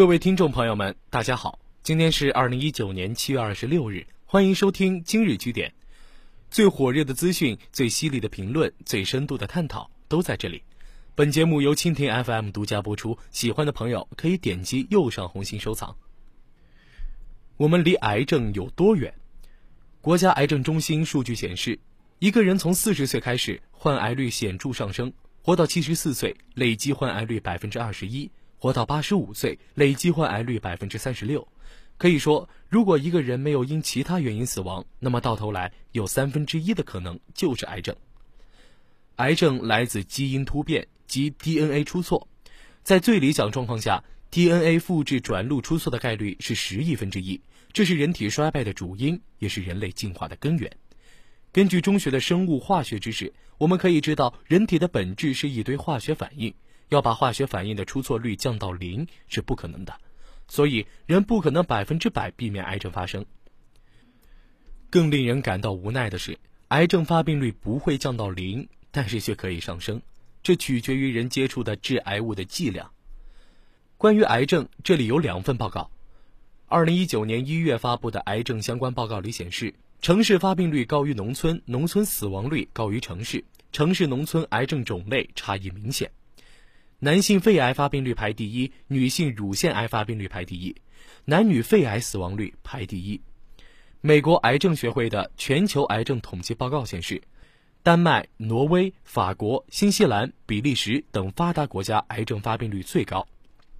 各位听众朋友们，大家好，今天是二零一九年七月二十六日，欢迎收听今日据点。最火热的资讯、最犀利的评论、最深度的探讨都在这里。本节目由蜻蜓 FM 独家播出，喜欢的朋友可以点击右上红心收藏。我们离癌症有多远？国家癌症中心数据显示，一个人从四十岁开始，患癌率显著上升，活到七十四岁，累计患癌率百分之二十一。活到八十五岁，累计患癌率百分之三十六。可以说，如果一个人没有因其他原因死亡，那么到头来有三分之一的可能就是癌症。癌症来自基因突变及 DNA 出错，在最理想状况下，DNA 复制转录出错的概率是十亿分之一，这是人体衰败的主因，也是人类进化的根源。根据中学的生物化学知识，我们可以知道，人体的本质是一堆化学反应。要把化学反应的出错率降到零是不可能的，所以人不可能百分之百避免癌症发生。更令人感到无奈的是，癌症发病率不会降到零，但是却可以上升，这取决于人接触的致癌物的剂量。关于癌症，这里有两份报告。二零一九年一月发布的癌症相关报告里显示，城市发病率高于农村，农村死亡率高于城市，城市农村癌症种类差异明显。男性肺癌发病率排第一，女性乳腺癌发病率排第一，男女肺癌死亡率排第一。美国癌症学会的全球癌症统计报告显示，丹麦、挪威、法国、新西兰、比利时等发达国家癌症发病率最高，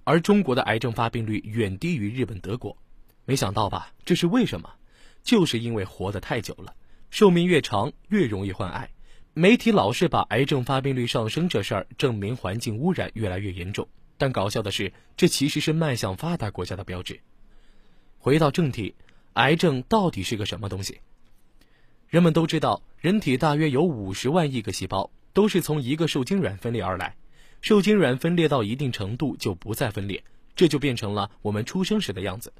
而中国的癌症发病率远低于日本、德国。没想到吧？这是为什么？就是因为活得太久了，寿命越长越容易患癌。媒体老是把癌症发病率上升这事儿证明环境污染越来越严重，但搞笑的是，这其实是迈向发达国家的标志。回到正题，癌症到底是个什么东西？人们都知道，人体大约有五十万亿个细胞，都是从一个受精卵分裂而来。受精卵分裂到一定程度就不再分裂，这就变成了我们出生时的样子。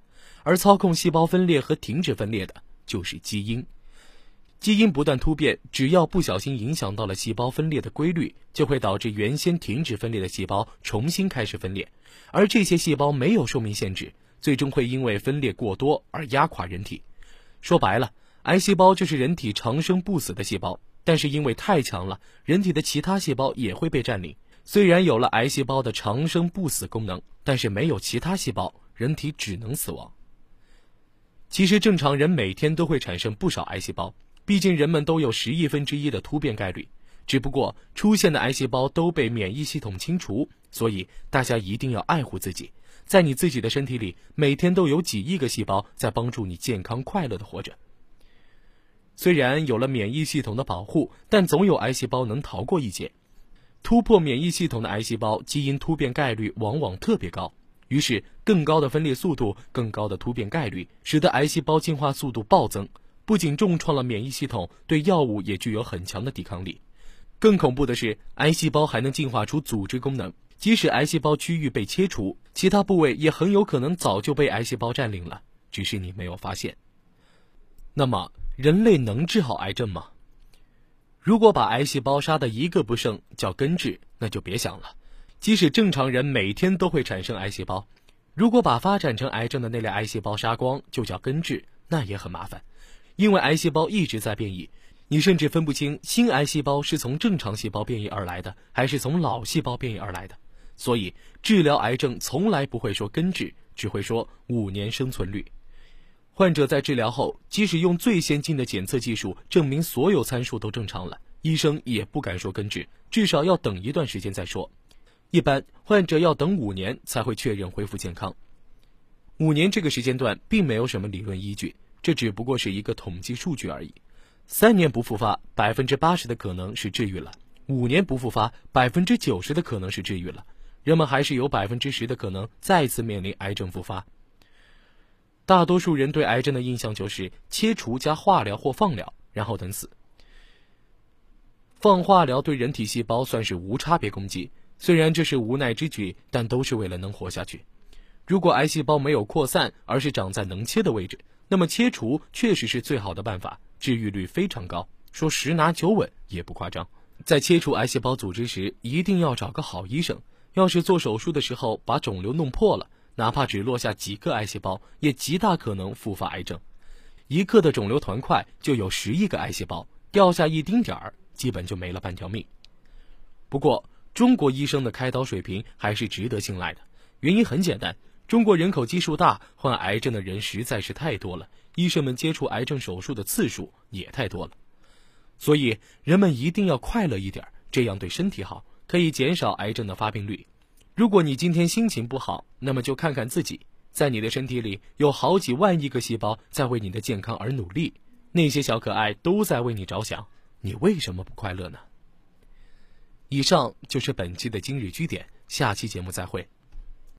而操控细胞分裂和停止分裂的就是基因。基因不断突变，只要不小心影响到了细胞分裂的规律，就会导致原先停止分裂的细胞重新开始分裂，而这些细胞没有寿命限制，最终会因为分裂过多而压垮人体。说白了，癌细胞就是人体长生不死的细胞，但是因为太强了，人体的其他细胞也会被占领。虽然有了癌细胞的长生不死功能，但是没有其他细胞，人体只能死亡。其实正常人每天都会产生不少癌细胞。毕竟人们都有十亿分之一的突变概率，只不过出现的癌细胞都被免疫系统清除，所以大家一定要爱护自己。在你自己的身体里，每天都有几亿个细胞在帮助你健康快乐的活着。虽然有了免疫系统的保护，但总有癌细胞能逃过一劫。突破免疫系统的癌细胞基因突变概率往往特别高，于是更高的分裂速度、更高的突变概率，使得癌细胞进化速度暴增。不仅重创了免疫系统，对药物也具有很强的抵抗力。更恐怖的是，癌细胞还能进化出组织功能，即使癌细胞区域被切除，其他部位也很有可能早就被癌细胞占领了，只是你没有发现。那么，人类能治好癌症吗？如果把癌细胞杀得一个不剩叫根治，那就别想了。即使正常人每天都会产生癌细胞，如果把发展成癌症的那类癌细胞杀光就叫根治，那也很麻烦。因为癌细胞一直在变异，你甚至分不清新癌细胞是从正常细胞变异而来的，还是从老细胞变异而来的。所以，治疗癌症从来不会说根治，只会说五年生存率。患者在治疗后，即使用最先进的检测技术证明所有参数都正常了，医生也不敢说根治，至少要等一段时间再说。一般患者要等五年才会确认恢复健康。五年这个时间段并没有什么理论依据。这只不过是一个统计数据而已，三年不复发，百分之八十的可能是治愈了；五年不复发，百分之九十的可能是治愈了。人们还是有百分之十的可能再次面临癌症复发。大多数人对癌症的印象就是切除加化疗或放疗，然后等死。放化疗对人体细胞算是无差别攻击，虽然这是无奈之举，但都是为了能活下去。如果癌细胞没有扩散，而是长在能切的位置。那么切除确实是最好的办法，治愈率非常高，说十拿九稳也不夸张。在切除癌细胞组织时，一定要找个好医生。要是做手术的时候把肿瘤弄破了，哪怕只落下几个癌细胞，也极大可能复发癌症。一克的肿瘤团块就有十亿个癌细胞，掉下一丁点儿，基本就没了半条命。不过，中国医生的开刀水平还是值得信赖的，原因很简单：中国人口基数大，患癌症的人实在是太多了，医生们接触癌症手术的次数也太多了。所以，人们一定要快乐一点，这样对身体好，可以减少癌症的发病率。如果你今天心情不好，那么就看看自己，在你的身体里有好几万亿个细胞在为你的健康而努力，那些小可爱都在为你着想，你为什么不快乐呢？以上就是本期的今日居点，下期节目再会。